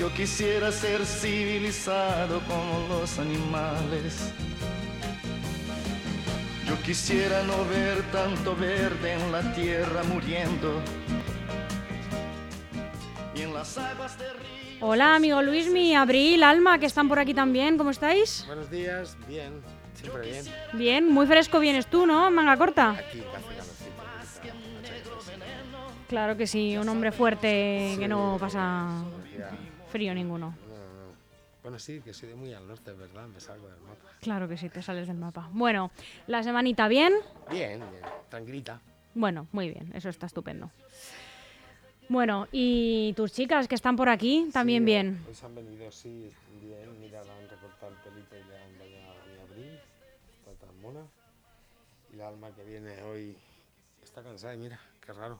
Yo quisiera ser civilizado como los animales. Yo quisiera no ver tanto verde en la tierra muriendo. Y en las aguas de río. Hola, amigo Luismi, Abril, Alma, que están por aquí también. ¿Cómo estáis? Buenos días, bien, siempre bien. Bien, muy fresco vienes tú, ¿no? Manga corta. Aquí. Claro que sí, un hombre fuerte que no pasa frío ninguno. no, no. Bueno, sí, que soy de muy al norte, ¿verdad? Me salgo del mapa. Claro que sí, te sales del mapa. Bueno, la semanita bien. Bien, bien, tranquilita. Bueno, muy bien, eso está estupendo. Bueno, y tus chicas que están por aquí, también Sí, bien. Pues han venido, sí, bien. Mira, la han recortado el pelito y le han bañado a mi abril. Está tan mona. Y la alma que viene hoy está cansada y mira, qué raro.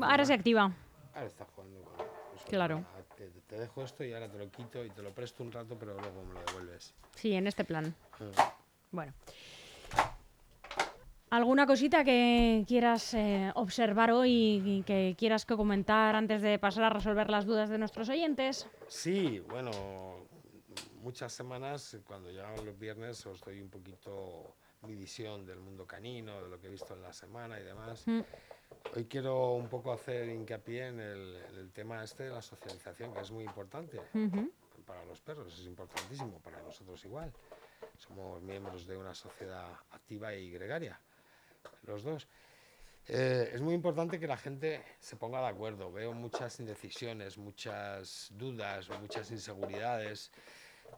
Ahora se activa. Ahora está jugando con. Pues, Claro. Te, te dejo esto y ahora te lo quito y te lo presto un rato, pero luego me lo devuelves. Sí, en este plan. Ah. Bueno. ¿Alguna cosita que quieras eh, observar hoy y que quieras que comentar antes de pasar a resolver las dudas de nuestros oyentes? Sí, bueno, muchas semanas, cuando llegan los viernes, os doy un poquito mi visión del mundo canino, de lo que he visto en la semana y demás. Mm. Hoy quiero un poco hacer hincapié en el, en el tema este de la socialización, que es muy importante para los perros, es importantísimo, para nosotros igual. Somos miembros de una sociedad activa y gregaria, los dos. Eh, es muy importante que la gente se ponga de acuerdo. Veo muchas indecisiones, muchas dudas, muchas inseguridades,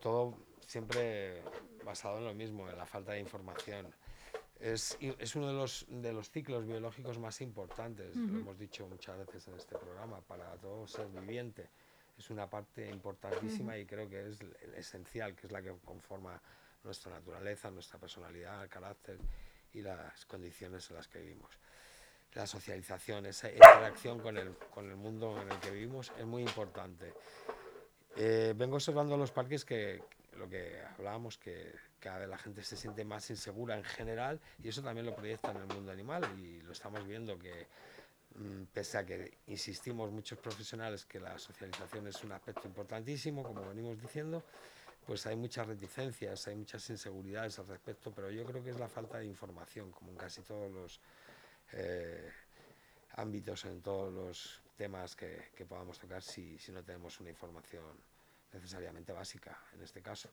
todo siempre basado en lo mismo, en la falta de información. Es, es uno de los, de los ciclos biológicos más importantes, lo hemos dicho muchas veces en este programa, para todo ser viviente. Es una parte importantísima y creo que es esencial, que es la que conforma nuestra naturaleza, nuestra personalidad, el carácter y las condiciones en las que vivimos. La socialización, esa interacción con el, con el mundo en el que vivimos es muy importante. Eh, vengo observando los parques que lo que hablábamos, que cada vez la gente se siente más insegura en general y eso también lo proyecta en el mundo animal y lo estamos viendo que mm, pese a que insistimos muchos profesionales que la socialización es un aspecto importantísimo, como venimos diciendo, pues hay muchas reticencias, hay muchas inseguridades al respecto, pero yo creo que es la falta de información, como en casi todos los eh, ámbitos, en todos los temas que, que podamos tocar, si, si no tenemos una información necesariamente básica, en este caso.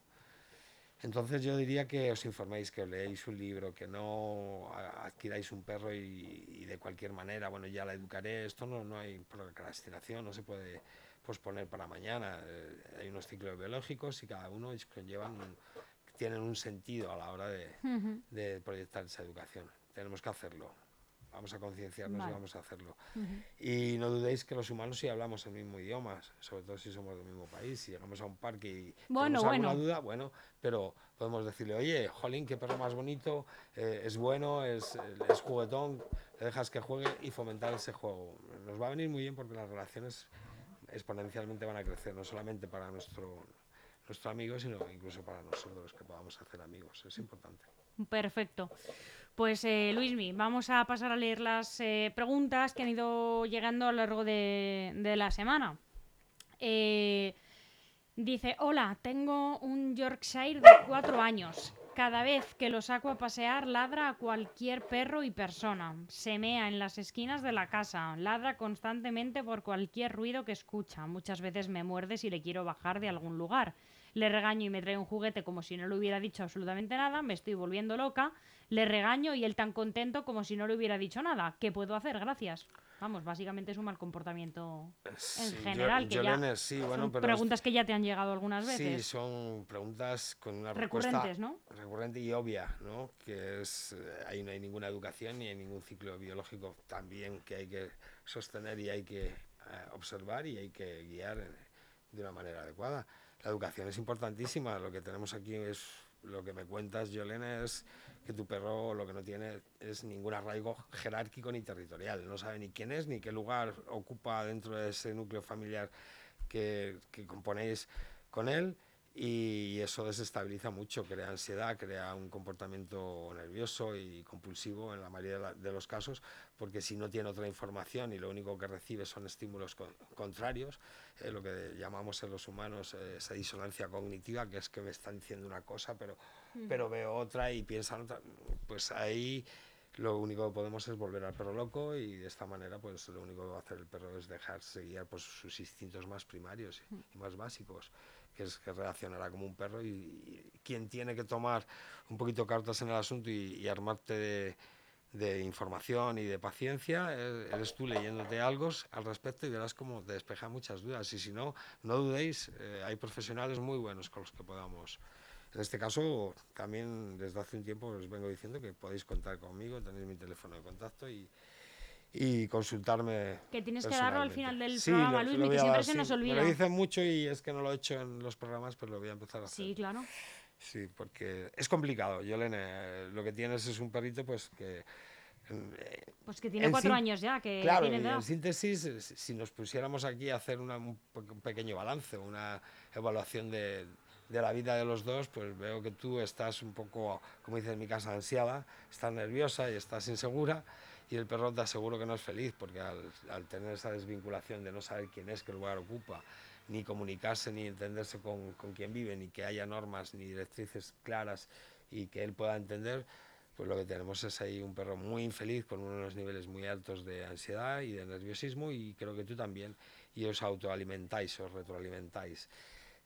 Entonces yo diría que os informéis, que os leéis un libro, que no adquiráis un perro y, y de cualquier manera, bueno, ya la educaré, esto no, no hay procrastinación, no se puede posponer para mañana. eh, hay unos ciclos biológicos y cada uno conllevan un- tienen un sentido a la hora de, de proyectar esa educación. Tenemos que hacerlo. Vamos a concienciarnos Vale. y vamos a hacerlo. Ujú. Y no dudéis que los humanos sí hablamos el mismo idioma, sobre todo si somos del mismo país. Si llegamos a un parque y Bueno, tenemos alguna bueno. duda, bueno, pero podemos decirle, oye, jolín, qué perro más bonito, eh, es bueno, es, es juguetón, le dejas que juegue y fomentar ese juego. Nos va a venir muy bien porque las relaciones exponencialmente van a crecer, no solamente para nuestro, nuestro amigo, sino incluso para nosotros que podamos hacer amigos. Es importante. Perfecto. Pues eh, Luismi, vamos a pasar a leer las eh, preguntas que han ido llegando a lo largo de, la semana. Eh, dice, hola, tengo un Yorkshire de cuatro años. Cada vez que lo saco a pasear, ladra a cualquier perro y persona. Se mea en las esquinas de la casa. Ladra constantemente por cualquier ruido que escucha. Muchas veces me muerde si le quiero bajar de algún lugar. Le regaño y me trae un juguete como si no le hubiera dicho absolutamente nada. Me estoy volviendo loca. Le regaño y él tan contento como si no le hubiera dicho nada. ¿Qué puedo hacer? Gracias. Vamos, básicamente es un mal comportamiento en Sí, yo- general. Que ya sí, bueno, son pero preguntas que ya te han llegado algunas Sí, veces. son preguntas con una Recurrentes, ¿no? recurrente y obvia, ¿no? Que es eh, ahí no hay ninguna educación ni hay ningún ciclo biológico también que hay que sostener y hay que eh, observar y hay que guiar de una manera adecuada. La educación es importantísima. Lo que tenemos aquí es lo que me cuentas, Yolene, es que tu perro lo que no tiene es ningún arraigo jerárquico ni territorial. No sabe ni quién es ni qué lugar ocupa dentro de ese núcleo familiar que, que componéis con él y eso desestabiliza mucho, crea ansiedad, crea un comportamiento nervioso y compulsivo en la mayoría de, los casos, porque si no tiene otra información y lo único que recibe son estímulos con- contrarios, eh, lo que llamamos en los humanos eh, esa disonancia cognitiva, que es que me están diciendo una cosa, pero, pero veo otra y piensan otra, pues ahí lo único que podemos es volver al perro loco y de esta manera pues lo único que va a hacer el perro es dejarse guiar por sus instintos más primarios y más básicos, que es que reaccionará como un perro y, y quien tiene que tomar un poquito cartas en el asunto y, y armarte de, de información y de paciencia, eh, eres tú leyéndote algo al respecto y verás cómo te despeja muchas dudas. Y si no, no dudéis, eh, hay profesionales muy buenos con los que podamos. En este caso, también desde hace un tiempo os vengo diciendo que podéis contar conmigo, tenéis mi teléfono de contacto y, y consultarme. Que tienes que darlo al final del Sí, programa, lo- Luismi, lo que siempre dar, se sí. nos Me olvida. lo dicen mucho y es que no lo he hecho en los programas, pues lo voy a empezar a hacer. Sí, claro. Sí, porque es complicado. Yolene, lo que tienes es un perrito pues que... eh, Pues que tiene En cuatro años ya, que Claro, tiene edad. en síntesis, si nos pusiéramos aquí a hacer una- un, pe- un pequeño balance, una evaluación de, de la vida de los dos, pues veo que tú estás un poco, como dice en mi casa, ansiada, estás nerviosa y estás insegura, y el perro te aseguro que no es feliz, porque al, al tener esa desvinculación de no saber quién es, qué lugar ocupa, ni comunicarse, ni entenderse con, con quién vive, ni que haya normas ni directrices claras y que él pueda entender, pues lo que tenemos es ahí un perro muy infeliz con unos niveles muy altos de ansiedad y de nerviosismo y creo que tú también y os autoalimentáis, os retroalimentáis.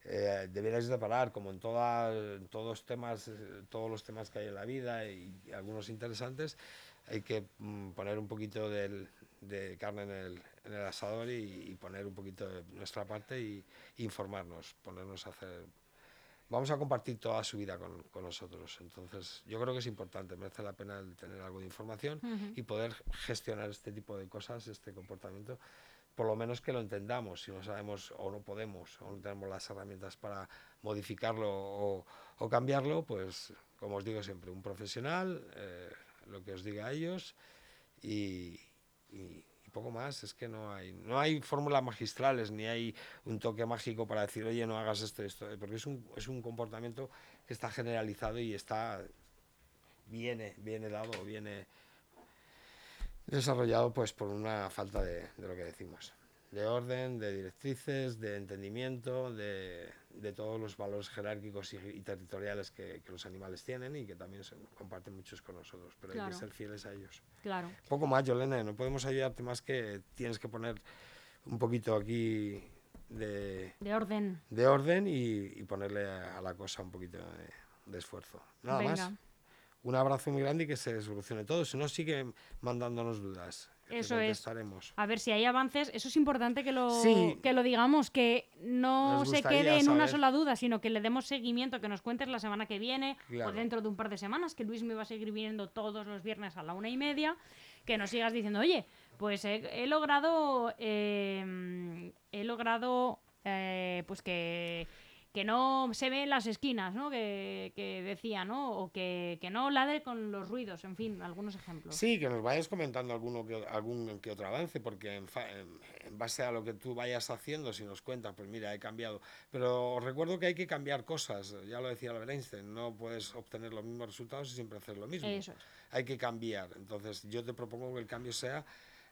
Eh, deberíais de parar, como en, toda- todos, temas, eh, todos los temas que hay en la vida y, algunos interesantes, hay que mm, poner un poquito del- de carne en el, en el asador y, y poner un poquito de nuestra parte y, informarnos, ponernos a hacer vamos a compartir toda su vida con, con nosotros. Entonces, yo creo que es importante, merece la pena el tener algo de información y poder gestionar este tipo de cosas, este comportamiento, por lo menos que lo entendamos, si no sabemos o no podemos o no tenemos las herramientas para modificarlo o, o cambiarlo, pues, como os digo siempre, un profesional, eh, lo que os diga a ellos y, y- poco más. Es que no hay, no hay fórmulas magistrales ni hay un toque mágico para decir, oye, no hagas esto, esto, porque es un, es un comportamiento que está generalizado y está viene, viene dado, viene desarrollado pues por una falta de, de lo que decimos, de orden, de directrices, de entendimiento, de, de todos los valores jerárquicos y, y territoriales que, que los animales tienen y que también se comparten muchos con nosotros, pero hay que ser fieles a ellos. Claro. Poco más, Yolene, no podemos ayudarte más que tienes que poner un poquito aquí de, De orden. de orden y, y ponerle a, a la cosa un poquito de, de esfuerzo. Nada Venga. más. Un abrazo muy grande y que se solucione todo. Si no, sigue mandándonos dudas. Eso es. A ver si hay avances. Eso es importante que lo, Sí. que lo digamos, que no se quede en una sola duda, sino que le demos seguimiento, que nos cuentes la semana que viene Claro. o dentro de un par de semanas, que Luis me va a seguir viniendo todos los viernes a la una y media, que nos sigas diciendo, oye, pues he, he logrado, eh, he logrado, eh, pues que que no se ve en las esquinas, ¿no? Que, que decía, ¿no? O que, que no ladre con los ruidos, en fin, algunos ejemplos. Sí, que nos vayas comentando alguno que, algún que otro avance, porque en, fa- en- en base a lo que tú vayas haciendo, si nos cuentas, pues mira, he cambiado. Pero os recuerdo que hay que cambiar cosas, ya lo decía Albert Einstein, no puedes obtener los mismos resultados y siempre hacer lo mismo. Eso es. Hay que cambiar. Entonces, yo te propongo que el cambio sea,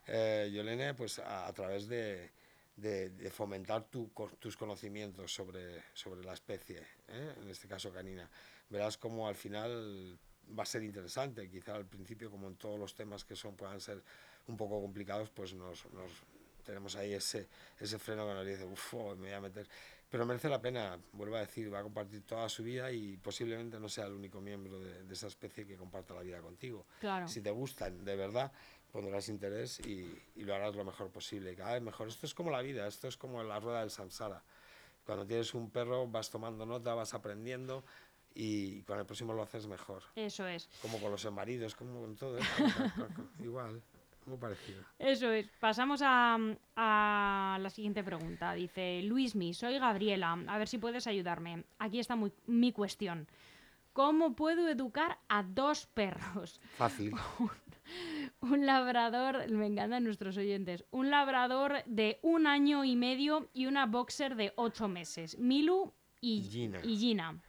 eh, Yolene, pues a, a través de, de- de fomentar tu tus conocimientos sobre, sobre la especie, ¿eh? en este caso canina. verás como al final va a ser interesante. Quizá al principio, como en todos los temas que son puedan ser un poco complicados, pues nos, nos tenemos ahí ese, ese freno que nos dice, uff, oh, me voy a meter. Pero merece la pena, vuelvo a decir, va a compartir toda su vida y posiblemente no sea el único miembro de, de esa especie que comparta la vida contigo. Claro. Si te gustan, de verdad, pondrás interés y, y, lo harás lo mejor posible, cada vez mejor. Esto es como la vida, esto es como la rueda del samsara. Cuando tienes un perro vas tomando nota, vas aprendiendo, y con el próximo lo haces mejor. Eso es. Como con los maridos, como con todo. Igual, muy parecido. Eso es. Pasamos a, a, la siguiente pregunta. Dice, Luismi, soy Gabriela. A ver si puedes ayudarme. Aquí está muy, mi cuestión. ¿Cómo puedo educar a dos perros? Fácil. un, labrador, me encantan nuestros oyentes, un labrador de un año y medio y una boxer de ocho meses, Milu y Gina. Y Gina.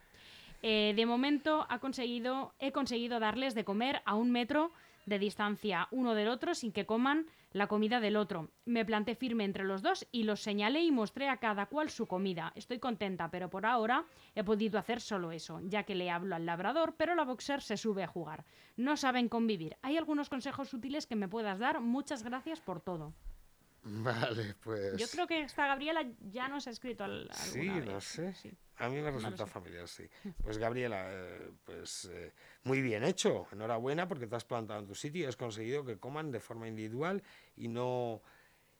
Eh, de momento ha conseguido, he conseguido darles de comer a un metro de distancia uno del otro sin que coman la comida del otro. Me planté firme entre los dos y los señalé y mostré a cada cual su comida. Estoy contenta, pero por ahora he podido hacer solo eso, ya que le hablo al labrador, pero la boxer se sube a jugar. No saben convivir. ¿Hay algunos consejos útiles que me puedas dar? Muchas gracias por todo. Vale, pues. Yo creo que esta Gabriela ya nos ha escrito al, Sí, vez. no sé. Sí. A mí me resulta familiar, sí. Pues Gabriela, eh, pues eh, muy bien hecho. Enhorabuena porque te has plantado en tu sitio y has conseguido que coman de forma individual y no,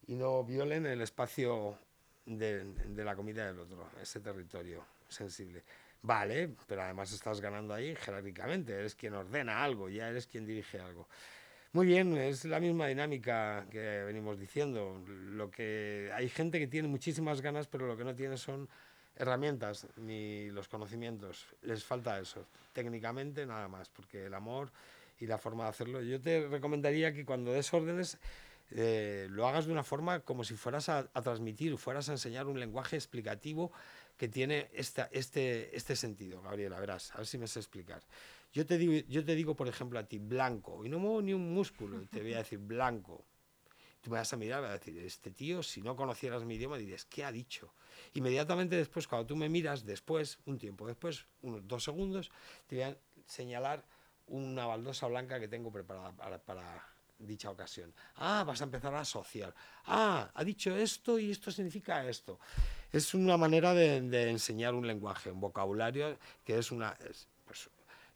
y no violen el espacio de, de la comida del otro, ese territorio sensible. Vale, pero además estás ganando ahí jerárquicamente, eres quien ordena algo, ya eres quien dirige algo. Muy bien, es la misma dinámica que venimos diciendo. Lo que hay gente que tiene muchísimas ganas, pero lo que no tiene son herramientas ni los conocimientos. Les falta eso. Técnicamente nada más, porque el amor y la forma de hacerlo. Yo te recomendaría que cuando des órdenes eh, lo hagas de una forma como si fueras a, a, transmitir, fueras a enseñar un lenguaje explicativo que tiene esta, este, este sentido, Gabriela, verás, a ver si me sé explicar. Yo te, digo, yo te digo, por ejemplo, a ti, blanco, y no muevo ni un músculo, te voy a decir blanco. Tú me vas a mirar y vas a decir, este tío, si no conocieras mi idioma, dirías, ¿qué ha dicho? Inmediatamente después, cuando tú me miras, después, un tiempo después, unos dos segundos, te voy a señalar una baldosa blanca que tengo preparada para, dicha ocasión. Ah, vas a empezar a asociar. Ah, ha dicho esto y esto significa esto. Es una manera de, enseñar un lenguaje, un vocabulario que es una...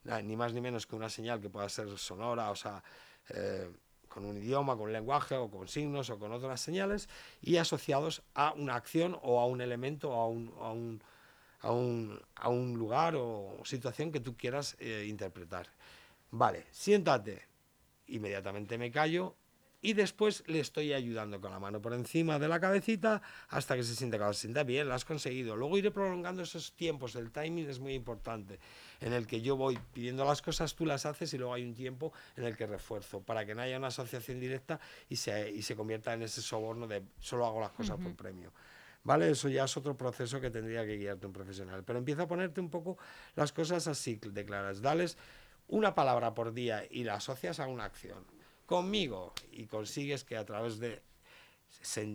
ni más ni menos que una señal que pueda ser sonora, o sea, eh, con un idioma, con un lenguaje o con signos o con otras señales y asociados a una acción o a un elemento o a un, a un, a un, a un lugar o situación que tú quieras eh, interpretar. Vale, siéntate, inmediatamente me callo y después le estoy ayudando con la mano por encima de la cabecita hasta que se siente cuando se sienta bien, lo has conseguido. Luego iré prolongando esos tiempos, el timing es muy importante, en el que yo voy pidiendo las cosas, tú las haces y luego hay un tiempo en el que refuerzo, para que no haya una asociación directa y se, y se convierta en ese soborno de solo hago las cosas uh -huh. por premio. ¿Vale? Eso ya es otro proceso que tendría que guiarte un profesional. Pero empieza a ponerte un poco las cosas así de claras. Dales una palabra por día y la asocias a una acción conmigo y consigues que a través de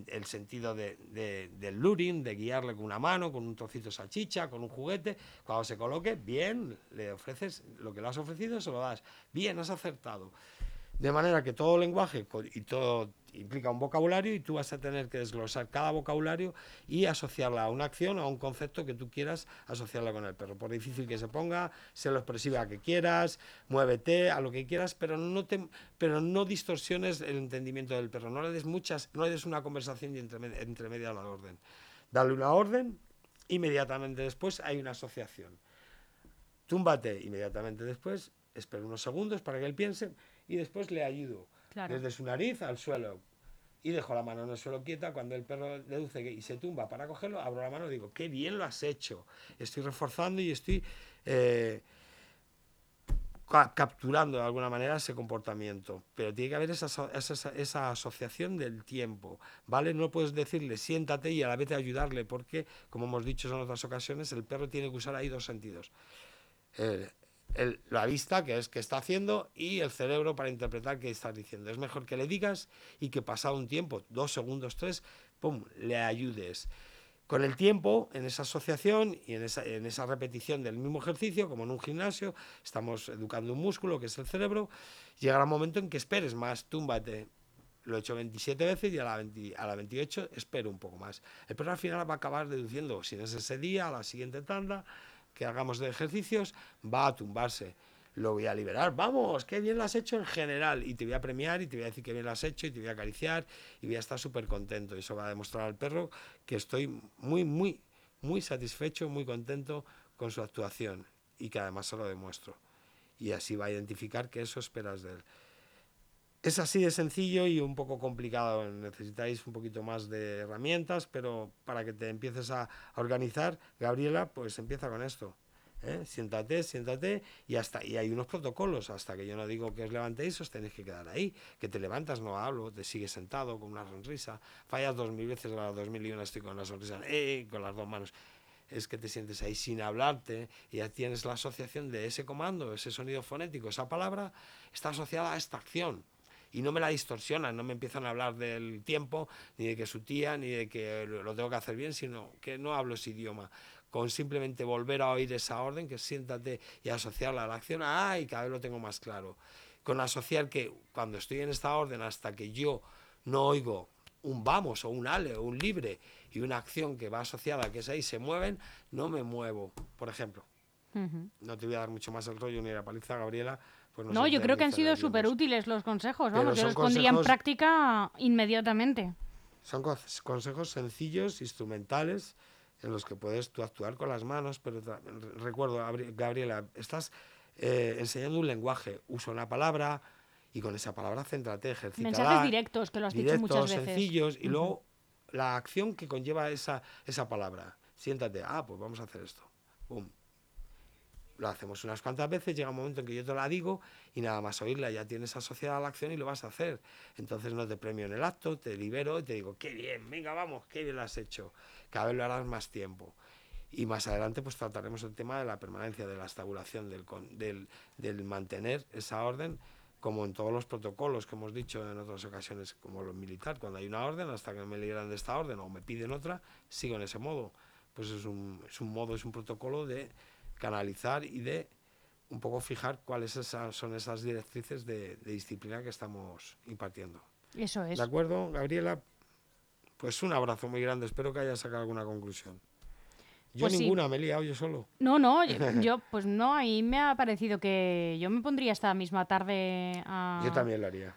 el sentido de, de, del luring, de guiarle con una mano, con un trocito de salchicha, con un juguete, cuando se coloque, bien, le ofreces lo que le has ofrecido, se lo das, bien, has acertado. De manera que todo lenguaje y todo implica un vocabulario y tú vas a tener que desglosar cada vocabulario y asociarla a una acción o a un concepto que tú quieras asociarla con el perro. Por difícil que se ponga, sé lo expresiva que quieras, muévete a lo que quieras, pero no, te, pero no distorsiones el entendimiento del perro. No le des muchas, no le des una conversación entre, entre media la orden. Dale una orden, inmediatamente después hay una asociación. Túmbate inmediatamente después, espera unos segundos para que él piense y después le ayudo. Claro. desde su nariz al suelo. Y dejo la mano en el suelo quieta cuando el perro deduce que, y se tumba para cogerlo abro la mano y digo qué bien lo has hecho. Estoy reforzando y estoy eh, ca capturando de alguna manera ese comportamiento pero tiene que haber esa, esa, esa, asociación del tiempo vale no puedes decirle siéntate y a la vez ayudarle porque como hemos dicho en otras ocasiones el perro tiene que usar ahí dos sentidos. Eh, la vista, que es que está haciendo, y el cerebro para interpretar qué estás diciendo. Es mejor que le digas y que pasado un tiempo, dos segundos, tres, le ayudes. Con el tiempo, en esa asociación y en esa, en esa repetición del mismo ejercicio, como en un gimnasio, estamos educando un músculo que es el cerebro, llegará un momento en que esperes más, túmbate. Lo he hecho 27 veces y a la, 20 a la 28 espero un poco más. El al final va a acabar deduciendo, si no es ese día, a la siguiente tanda que hagamos de ejercicios, va a tumbarse lo voy a liberar. Vamos, qué bien lo has hecho en general. Y te voy a premiar y te voy a decir qué bien lo has hecho y te voy a acariciar y voy a estar súper contento. Y eso va a demostrar al perro que estoy muy, muy, muy satisfecho, muy contento con su actuación y que además se lo demuestro. Y así va a identificar que eso esperas de él. Es así de sencillo y un poco complicado. Necesitáis un poquito más de herramientas, pero para que te empieces a, organizar, Gabriela, pues empieza con esto. ¿eh? Siéntate, siéntate y hasta y hay unos protocolos. Hasta que yo no digo que os levantéis os tenéis que quedar ahí. Que te levantas no hablo te sigues sentado con una sonrisa. Fallas dos mil veces a las dos mil y una estoy con la sonrisa eh, con las dos manos. Es que te sientes ahí sin hablarte. Y ya tienes la asociación de ese comando ese sonido fonético esa palabra está asociada a esta acción y no me la distorsionan, no me empiezan a hablar del tiempo, ni de que su tía, ni de que lo tengo que hacer bien, sino que no hablo ese idioma con simplemente volver a oír esa orden, que siéntate y asociarla a la acción, ¡ay! Cada vez lo tengo más claro. Con asociar que cuando estoy en esta orden, hasta que yo no oigo un vamos o un ale o un libre y una acción que va asociada, que es ahí, se mueven, no me muevo, por ejemplo. No te voy a dar mucho más el rollo ni la paliza, Gabriela. Pues no, yo creo que han sido súper útiles los consejos, vamos, yo los pondría en práctica inmediatamente. Son consejos sencillos, instrumentales, en los que puedes tú actuar con las manos, pero recuerdo, Gabriela, estás eh, enseñando un lenguaje, usa una palabra y con esa palabra céntrate, ejercita. Mensajes directos, que lo has dicho muchas veces. sencillos, y luego la acción que conlleva esa, esa palabra. Siéntate, ah, pues vamos a hacer esto. Pum. Lo hacemos unas cuantas veces, llega un momento en que yo te la digo y nada más oírla ya tienes asociada la acción y lo vas a hacer. Entonces no te premio en el acto, te libero y te digo, qué bien, venga, vamos, qué bien lo has hecho cada vez lo harás más tiempo. Y más adelante pues trataremos el tema de la permanencia, de la estabulación, del, del, del mantener esa orden, como en todos los protocolos que hemos dicho en otras ocasiones, como los militares, cuando hay una orden, hasta que me liberan de esta orden o me piden otra, sigo en ese modo. Pues es un, es un modo, es un protocolo de canalizar y de un poco fijar cuáles son esas directrices de, de disciplina que estamos impartiendo. Eso es. ¿De acuerdo, Gabriela? Pues un abrazo muy grande, espero que haya sacado alguna conclusión. Yo pues ninguna, me he liado yo solo. No, no, yo, pues no, ahí me ha parecido que yo me pondría esta misma tarde a... Yo también lo haría.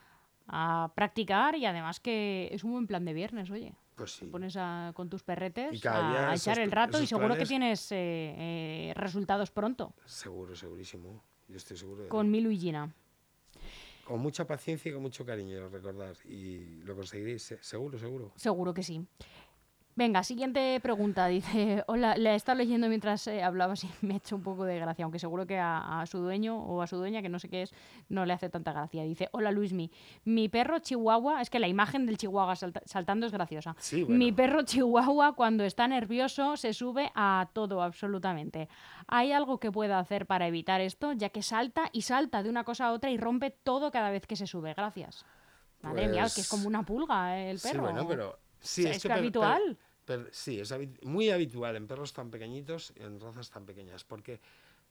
A practicar y además que es un buen plan de viernes, oye. Pues sí. Te pones con tus perretes a, echar el rato y seguro que tienes eh, eh, resultados pronto. Seguro, segurísimo. Yo estoy seguro de Con Milu y Gina con mucha paciencia y con mucho cariño, recordar. Y lo conseguiréis, seguro, seguro. Seguro que sí. Venga, siguiente pregunta. Dice, hola, le he estado leyendo mientras eh, hablabas y me ha hecho un poco de gracia, aunque seguro que a, su dueño o a su dueña, que no sé qué es, no le hace tanta gracia. Dice, hola Luismi, mi perro chihuahua, es que la imagen del chihuahua saltando es graciosa. Mi perro chihuahua cuando está nervioso se sube a todo absolutamente. ¿Hay algo que pueda hacer para evitar esto, ya que salta y salta de una cosa a otra y rompe todo cada vez que se sube? Gracias. Madre mía, que es como una pulga eh, el perro. Sí, bueno, pero... Sí, es, que habitual sí, es muy habitual en perros tan pequeñitos y en razas tan pequeñas, porque,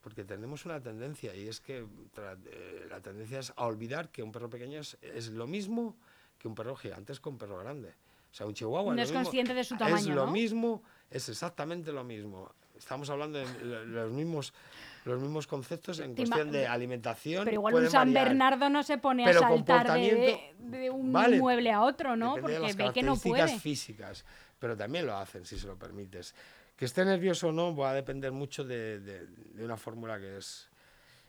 porque tenemos una tendencia, y es que eh, la tendencia es a olvidar que un perro pequeño es, lo mismo que un perro gigante, es que un perro grande. O sea, un chihuahua no es, consciente de su tamaño. Es lo mismo, es exactamente lo mismo. Estamos hablando de los mismos los mismos conceptos en cuestión de alimentación. Pero igual un San Bernardo no se pone a saltar de, un mueble a otro, ¿no? Porque ve que no puede. físicas pero también lo hacen si se lo permites. Que esté nervioso o no va a depender mucho de, de, una fórmula que es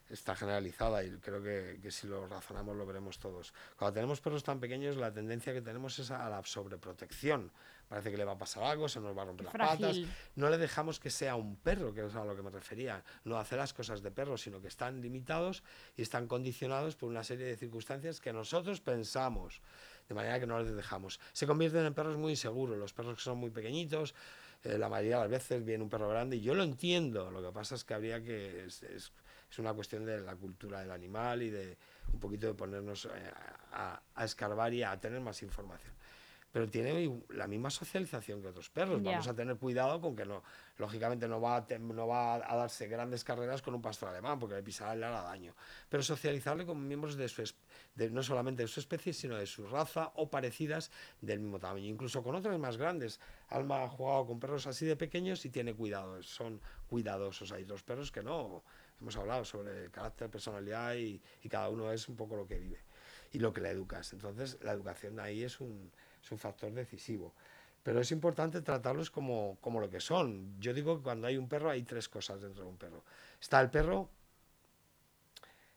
está generalizada y creo que, que, si lo razonamos lo veremos todos. Cuando tenemos perros tan pequeños, la tendencia que tenemos es a la sobreprotección. Parece que le va a pasar algo, se nos va a romper las patas. No le dejamos que sea un perro, que es a lo que me refería. No hace las cosas de perro, sino que están limitados y están condicionados por una serie de circunstancias que nosotros pensamos de manera que no les dejamos. Se convierten en perros muy inseguros, los perros que son muy pequeñitos, eh, la mayoría de las veces viene un perro grande y yo lo entiendo, lo que pasa es que habría que, es, es, una cuestión de la cultura del animal y de un poquito de ponernos eh, a, a, escarbar y a tener más información. pero tiene la misma socialización que otros perros. Vamos a tener cuidado con que no, lógicamente no va, a no va a darse grandes carreras con un pastor alemán, porque le pisará hará daño. Pero socializarle con miembros de su no solamente de su especie, sino de su raza o parecidas del mismo tamaño, incluso con otras más grandes. Alma ha jugado con perros así de pequeños y tiene cuidado, son cuidadosos. Hay otros perros que no. Hemos hablado sobre carácter, personalidad y, cada uno es un poco lo que vive y lo que le educas. Entonces, la educación ahí es un, factor decisivo. Pero es importante tratarlos como, como, lo que son. Yo digo que cuando hay un perro hay tres cosas dentro de un perro. Está el perro,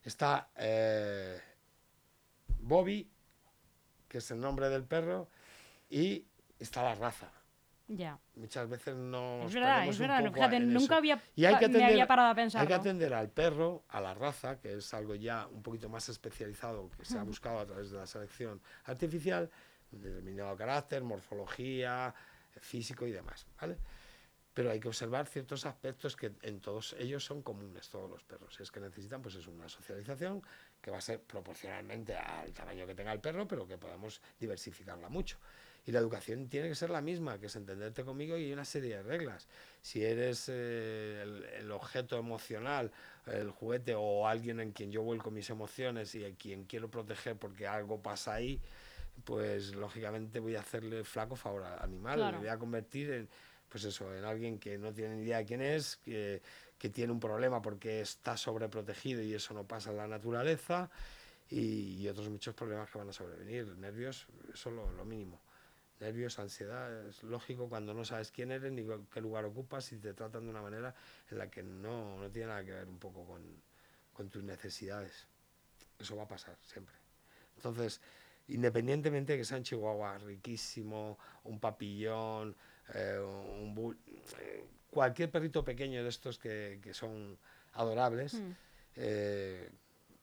está eh, Bobby, que es el nombre del perro, y está la raza. Ya. Muchas veces no. Es verdad, es verdad. nunca había, y hay que atender, me había parado a pensar. Hay que atender al perro, a la raza, que es algo ya un poquito más especializado que se ha buscado a través de la selección artificial, determinado carácter, morfología, físico y demás, ¿vale? Pero hay que observar ciertos aspectos que en todos ellos son comunes, todos los perros. Es que necesitan, pues es una socialización que va a ser proporcionalmente al tamaño que tenga el perro, pero que podamos diversificarla mucho. Y la educación tiene que ser la misma, que es entenderte conmigo y una serie de reglas. Si eres eh, el, el, objeto emocional, el juguete o alguien en quien yo vuelco mis emociones y a quien quiero proteger porque algo pasa ahí, pues lógicamente voy a hacerle flaco favor al animal, le voy a convertir en, pues eso, en alguien que no tiene ni idea de quién es, que, que tiene un problema porque está sobreprotegido y eso no pasa en la naturaleza, y, otros muchos problemas que van a sobrevenir, nervios, eso es lo, mínimo. Nervios, ansiedad, es lógico cuando no sabes quién eres ni qué lugar ocupas y te tratan de una manera en la que no, no tiene nada que ver un poco con, tus necesidades. Eso va a pasar siempre. Entonces, independientemente de que sea un chihuahua riquísimo, un papillón, eh, un eh, cualquier perrito pequeño de estos que, que son adorables, mm. eh,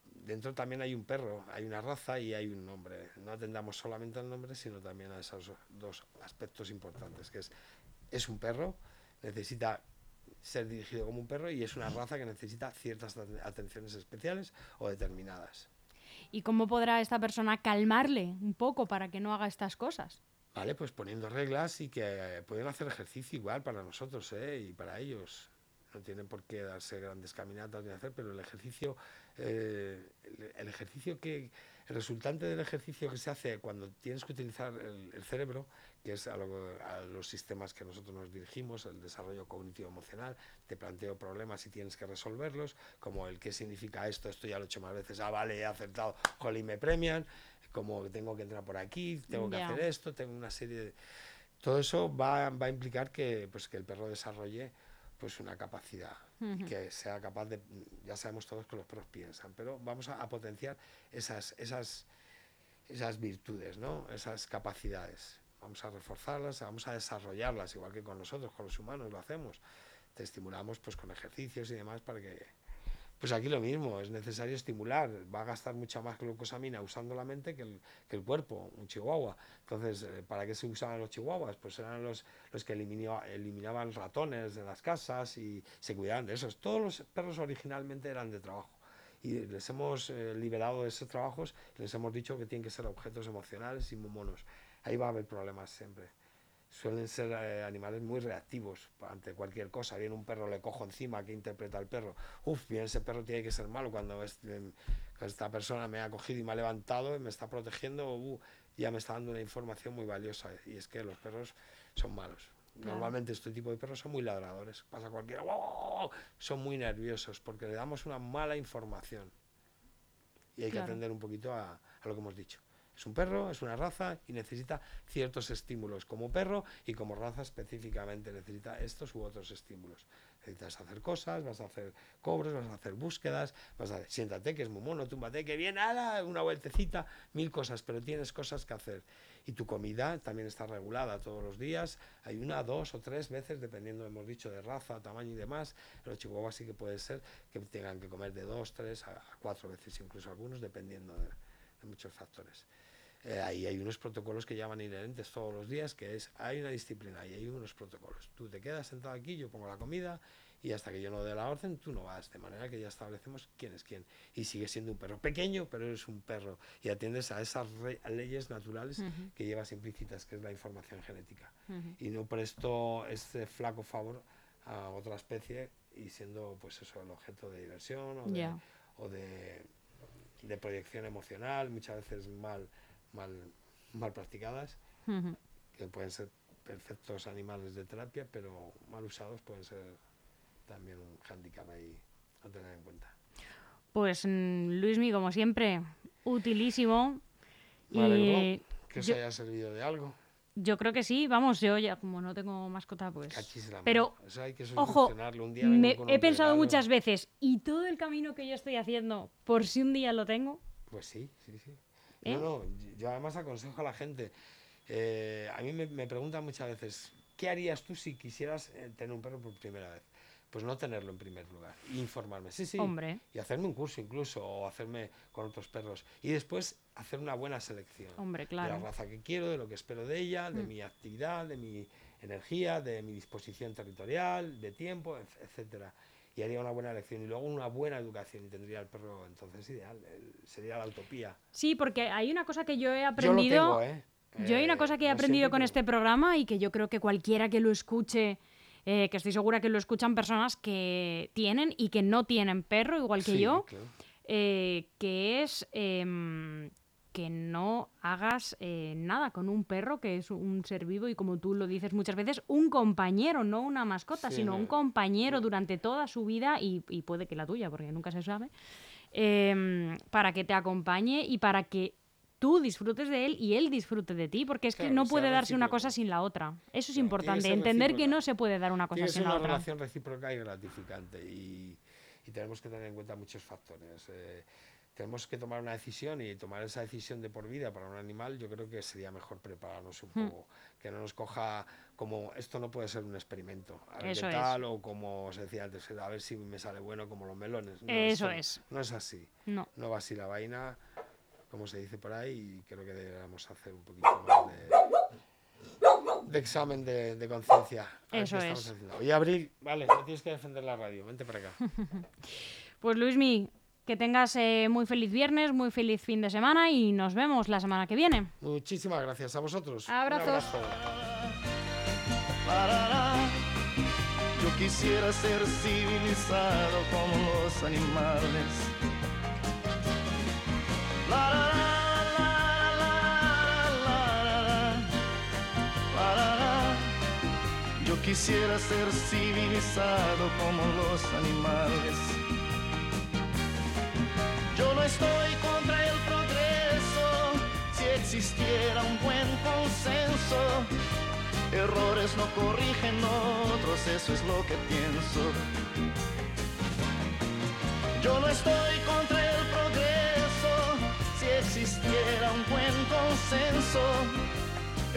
dentro también hay un perro, hay una raza y hay un nombre. No atendamos solamente al nombre, sino también a esos dos aspectos importantes, que es, es un perro, necesita ser dirigido como un perro y es una raza que necesita ciertas atenciones especiales o determinadas. ¿Y cómo podrá esta persona calmarle un poco para que no haga estas cosas? Vale, pues poniendo reglas y que pueden hacer ejercicio igual para nosotros ¿eh? y para ellos. No tienen por qué darse grandes caminatas ni hacer, pero el ejercicio, eh, el, ejercicio que, el resultante del ejercicio que se hace cuando tienes que utilizar el cerebro que es a, los sistemas que nosotros nos dirigimos, el desarrollo cognitivo-emocional, te planteo problemas y tienes que resolverlos, como el qué significa esto, esto ya lo he hecho más veces, ah, vale, he acertado, jolín, me premian, como tengo que entrar por aquí, tengo que hacer esto, tengo una serie de... Todo eso va, va a implicar que, pues, que el perro desarrolle pues una capacidad que sea capaz de ya sabemos todos que los perros piensan pero vamos a, a potenciar esas esas esas virtudes no esas capacidades. Vamos a reforzarlas, vamos a desarrollarlas, igual que con nosotros, con los humanos lo hacemos. Te estimulamos pues con ejercicios y demás para que... Pues aquí lo mismo, es necesario estimular, va a gastar mucha más glucosamina usando la mente que el, que el cuerpo, un chihuahua. Entonces, eh, ¿para qué se usaban los chihuahuas? Pues eran los, los que eliminaban ratones de las casas y se cuidaban de esos. Todos los perros originalmente eran de trabajo y les hemos eh, liberado de esos trabajos les hemos dicho que tienen que ser objetos emocionales y monos ahí va a haber problemas siempre. Suelen ser eh, animales muy reactivos ante cualquier cosa. Viene un perro, le cojo encima, que interpreta al perro? Uf, bien, ese perro tiene que ser malo cuando esta persona me ha cogido y me ha levantado y me está protegiendo, uh, ya me está dando una información muy valiosa. Y es que los perros son malos. Normalmente este tipo de perros son muy ladradores. Pasa cualquiera, son muy nerviosos porque le damos una mala información. Y hay que atender un poquito a lo que hemos dicho. Es un perro, es una raza y necesita ciertos estímulos como perro y como raza específicamente necesita estos u otros estímulos. Necesitas hacer cosas, vas a hacer cobros, vas a hacer búsquedas, vas a siéntate que es muy mono, túmbate que viene, nada, una vueltecita, mil cosas, pero tienes cosas que hacer. Y tu comida también está regulada todos los días, hay una, dos o tres veces, dependiendo, hemos dicho, de raza, tamaño y demás. Los chihuahuas sí que puede ser que tengan que comer de dos, tres a cuatro veces, incluso algunos, dependiendo de muchos factores. Eh, ahí hay unos protocolos que llaman inherentes todos los días, que es, hay una disciplina y hay unos protocolos. Tú te quedas sentado aquí, yo pongo la comida y hasta que yo no dé la orden, tú no vas. De manera que ya establecemos quién es quién. Y sigue siendo un perro pequeño, pero eres un perro. Y atiendes a esas leyes naturales que llevas implícitas, que es la información genética. Y no presto este flaco favor a otra especie y siendo pues eso el objeto de diversión o de, o de, de proyección emocional, muchas veces mal mal, mal practicadas, que pueden ser perfectos animales de terapia, pero mal usados pueden ser también un hándicap ahí a tener en cuenta. Pues mm, Luismi, como siempre, utilísimo. y que os haya servido de algo. Yo creo que sí, vamos, yo ya como no tengo mascota, pues... Pero, ojo, un día me, he pensado muchas veces, ¿y todo el camino que yo estoy haciendo por si un día lo tengo? Pues sí, sí, sí. No, ¿Eh? no, yo además aconsejo a la gente. Eh, a mí me, me, preguntan muchas veces, ¿qué harías tú si quisieras eh, tener un perro por primera vez? Pues no tenerlo en primer lugar, informarme, sí, sí, Hombre. y hacerme un curso incluso, o hacerme con otros perros, y después hacer una buena selección Hombre, claro. de la raza que quiero, de lo que espero de ella, de mm. mi actividad, de mi energía, de mi disposición territorial, de tiempo, etcétera y haría una buena elección y luego una buena educación y tendría el perro entonces ideal, sería la utopía. Sí, porque hay una cosa que yo he aprendido. Yo, ¿eh? yo hay una cosa que he eh, aprendido con este programa y que yo creo que cualquiera que lo escuche, eh, que estoy segura que lo escuchan personas que tienen y que no tienen perro, igual que yo, que es em, que no hagas eh, nada con un perro que es un ser vivo y como tú lo dices muchas veces, un compañero, no una mascota, sino un compañero durante toda su vida y, puede que la tuya, porque nunca se sabe, em, para que te acompañe y para que tú disfrutes de él y él disfrute de ti, porque es que no puede darse una cosa sin la otra. Eso es importante, entender que no se puede dar una cosa sin la otra. Es una relación recíproca y gratificante y, tenemos que tener en cuenta muchos factores. Eh, tenemos que tomar una decisión y tomar esa decisión de por vida para un animal, yo creo que sería mejor prepararnos un hmm. poco, que no nos coja como esto no puede ser un experimento, a ver qué tal, o como se decía antes, a ver si me sale bueno como los melones. Eso es. No es así. No. No va así la vaina, como se dice por ahí, y creo que deberíamos hacer un poquito más de, examen de, conciencia. Eso es. Oye, Abril, vale, no tienes que defender la radio, vente para acá. pues Luismi, que tengas eh, muy feliz viernes, muy feliz fin de semana y nos vemos la semana que viene. Muchísimas gracias a vosotros. Abrazos. Yo quisiera ser civilizado como los animales. Yo quisiera ser civilizado como los animales. No estoy contra el progreso, si existiera un buen consenso. Errores no corrigen otros, eso es lo que pienso. Yo no estoy contra el progreso, si existiera un buen consenso